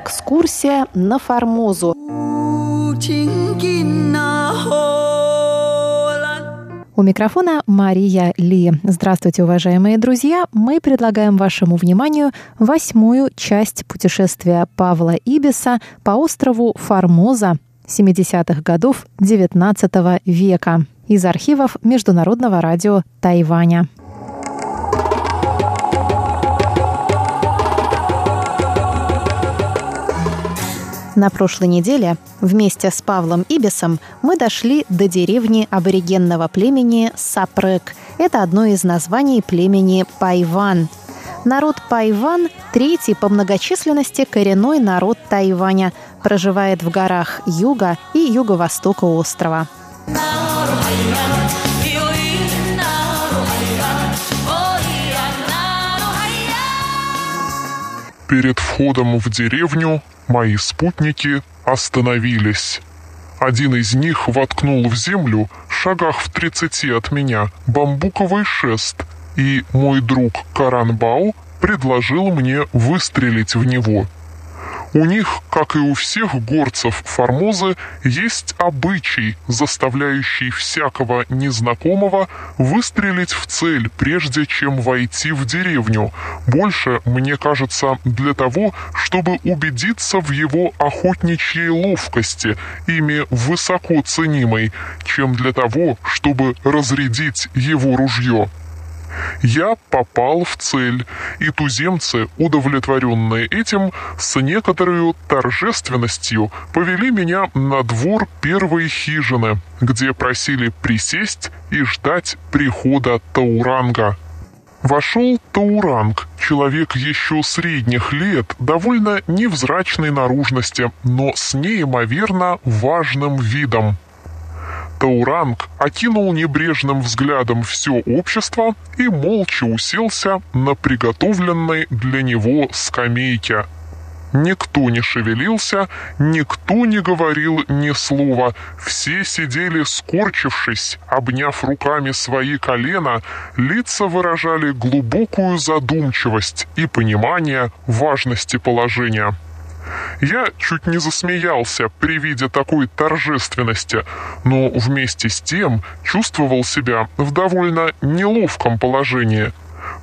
Экскурсия на Формозу. У микрофона Мария Ли. Здравствуйте, уважаемые друзья! Мы предлагаем вашему вниманию восьмую часть путешествия Павла Ибиса по острову Формоза 70-х годов XIX века из архивов Международного радио Тайваня. На прошлой неделе вместе с Павлом Ибисом мы дошли до деревни аборигенного племени Сапрек. Это одно из названий племени Пайван. Народ Пайван – третий по многочисленности коренной народ Тайваня, проживает в горах юга и юго-востока острова. Перед входом в деревню мои спутники остановились. Один из них воткнул в землю, шагах в тридцати от меня, бамбуковый шест, и мой друг Каранбау предложил мне выстрелить в него — у них, как и у всех горцев Формозы, есть обычай, заставляющий всякого незнакомого выстрелить в цель, прежде чем войти в деревню. Больше, мне кажется, для того, чтобы убедиться в его охотничьей ловкости, ими высоко ценимой, чем для того, чтобы разрядить его ружье. Я попал в цель, и туземцы, удовлетворенные этим, с некоторой торжественностью повели меня на двор первой хижины, где просили присесть и ждать прихода Тауранга. Вошел Тауранг, человек еще средних лет, довольно невзрачной наружности, но с неимоверно важным видом. Тауранг окинул небрежным взглядом все общество и молча уселся на приготовленной для него скамейке. Никто не шевелился, никто не говорил ни слова. Все сидели скорчившись, обняв руками свои колена, лица выражали глубокую задумчивость и понимание важности положения. Я чуть не засмеялся при виде такой торжественности, но вместе с тем чувствовал себя в довольно неловком положении.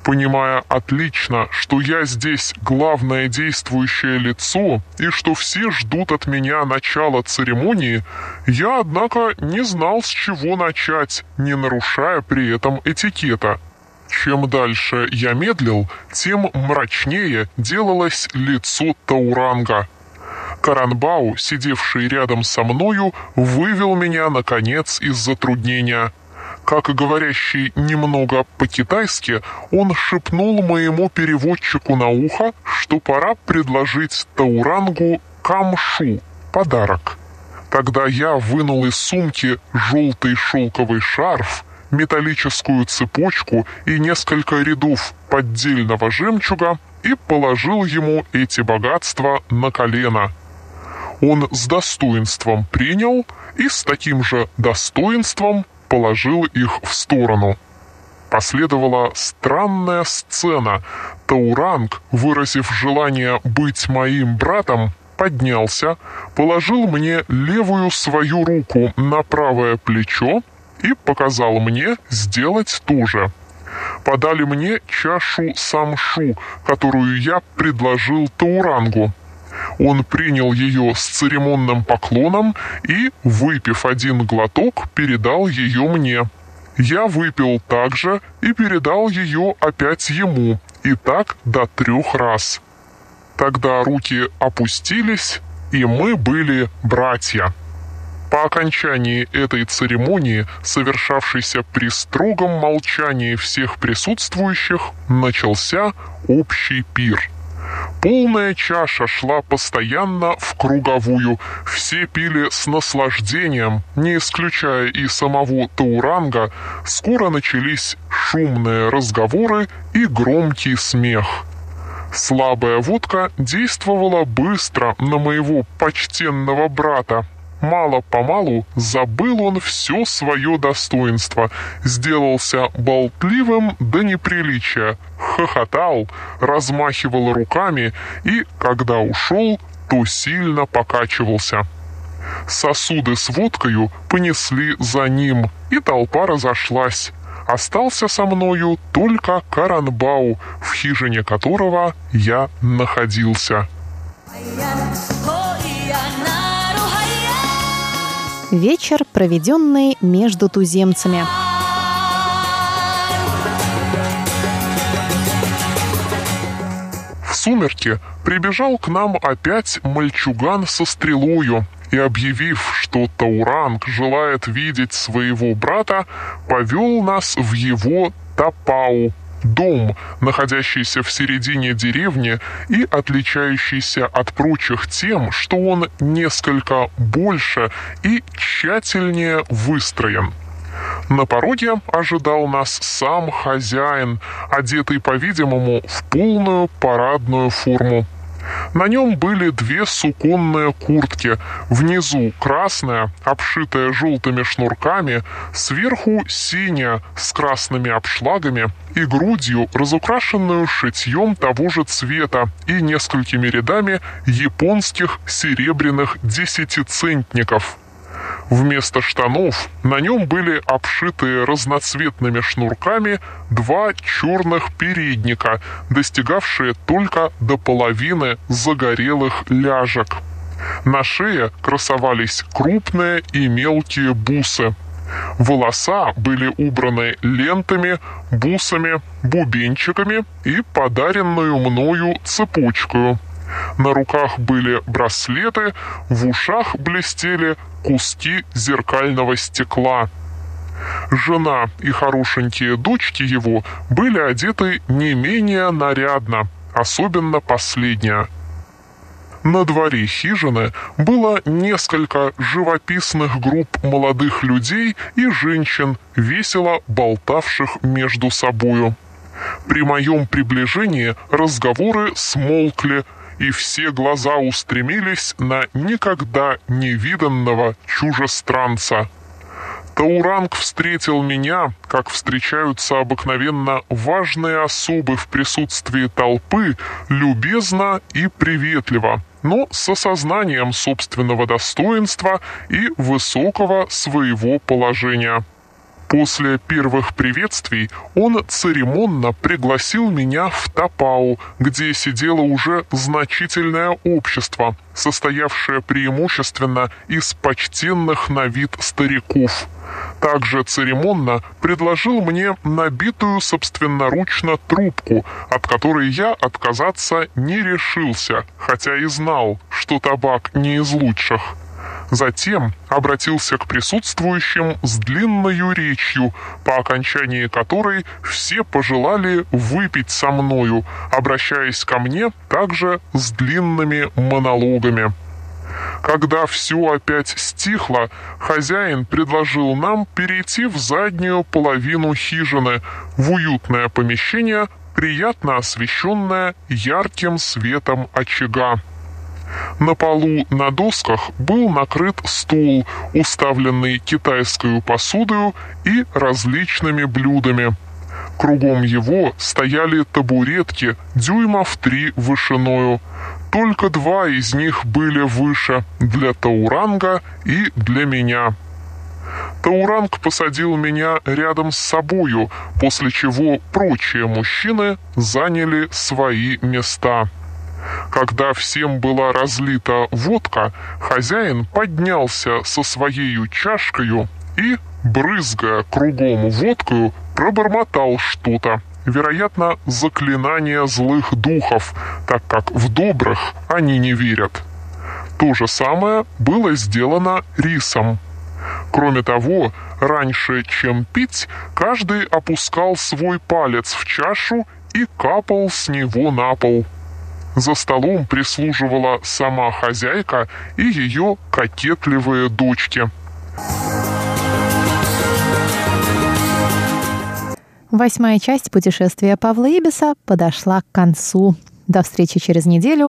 Понимая отлично, что я здесь главное действующее лицо и что все ждут от меня начала церемонии, я, однако, не знал, с чего начать, не нарушая при этом этикета. Чем дальше я медлил, тем мрачнее делалось лицо Тауранга. Каранбау, сидевший рядом со мною, вывел меня, наконец, из затруднения. Как говорящий немного по-китайски, он шепнул моему переводчику на ухо, что пора предложить Таурангу камшу, подарок. Тогда я вынул из сумки желтый шелковый шарф, металлическую цепочку и несколько рядов поддельного жемчуга и положил ему эти богатства на колено. Он с достоинством принял и с таким же достоинством положил их в сторону. Последовала странная сцена. Тауранг, выразив желание быть моим братом, поднялся, положил мне левую свою руку на правое плечо и показал мне сделать то же. Подали мне чашу самшу, которую я предложил Таурангу. Он принял ее с церемонным поклоном и, выпив один глоток, передал ее мне. Я выпил также и передал ее опять ему, и так до трех раз. Тогда руки опустились, и мы были братья. По окончании этой церемонии, совершавшейся при строгом молчании всех присутствующих, начался общий пир. Полная чаша шла постоянно в круговую. Все пили с наслаждением, не исключая и самого Тауранга. Скоро начались шумные разговоры и громкий смех. Слабая водка действовала быстро на моего почтенного брата, Мало-помалу забыл он все свое достоинство, сделался болтливым до неприличия, хохотал, размахивал руками и, когда ушел, то сильно покачивался. Сосуды с водкою понесли за ним, и толпа разошлась. Остался со мною только Каранбау, в хижине которого я находился. Вечер, проведенный между туземцами. В сумерки прибежал к нам опять мальчуган со стрелою и, объявив, что Тауранг желает видеть своего брата, повел нас в его Тапау, дом, находящийся в середине деревни и отличающийся от прочих тем, что он несколько больше и тщательнее выстроен. На пороге ожидал нас сам хозяин, одетый, по-видимому, в полную парадную форму. На нем были две суконные куртки, внизу красная, обшитая желтыми шнурками, сверху синяя с красными обшлагами и грудью, разукрашенную шитьем того же цвета и несколькими рядами японских серебряных десятицентников. Вместо штанов на нем были обшитые разноцветными шнурками два черных передника, достигавшие только до половины загорелых ляжек. На шее красовались крупные и мелкие бусы. Волоса были убраны лентами, бусами, бубенчиками и подаренную мною цепочкой. На руках были браслеты, в ушах блестели куски зеркального стекла. Жена и хорошенькие дочки его были одеты не менее нарядно, особенно последняя. На дворе хижины было несколько живописных групп молодых людей и женщин, весело болтавших между собою. При моем приближении разговоры смолкли, и все глаза устремились на никогда не виданного чужестранца. Тауранг встретил меня, как встречаются обыкновенно важные особы в присутствии толпы, любезно и приветливо, но с осознанием собственного достоинства и высокого своего положения. После первых приветствий он церемонно пригласил меня в Тапау, где сидело уже значительное общество, состоявшее преимущественно из почтенных на вид стариков. Также церемонно предложил мне набитую собственноручно трубку, от которой я отказаться не решился, хотя и знал, что табак не из лучших. Затем обратился к присутствующим с длинною речью, по окончании которой все пожелали выпить со мною, обращаясь ко мне также с длинными монологами. Когда все опять стихло, хозяин предложил нам перейти в заднюю половину хижины, в уютное помещение, приятно освещенное ярким светом очага. На полу на досках был накрыт стол, уставленный китайской посудою и различными блюдами. Кругом его стояли табуретки дюймов три вышиною. Только два из них были выше для Тауранга и для меня. Тауранг посадил меня рядом с собою, после чего прочие мужчины заняли свои места. Когда всем была разлита водка, хозяин поднялся со своей чашкою и, брызгая кругом водкою, пробормотал что-то, вероятно, заклинание злых духов, так как в добрых они не верят. То же самое было сделано рисом. Кроме того, раньше, чем пить, каждый опускал свой палец в чашу и капал с него на пол. За столом прислуживала сама хозяйка и ее кокетливые дочки. Восьмая часть путешествия Павла Ибиса подошла к концу. До встречи через неделю.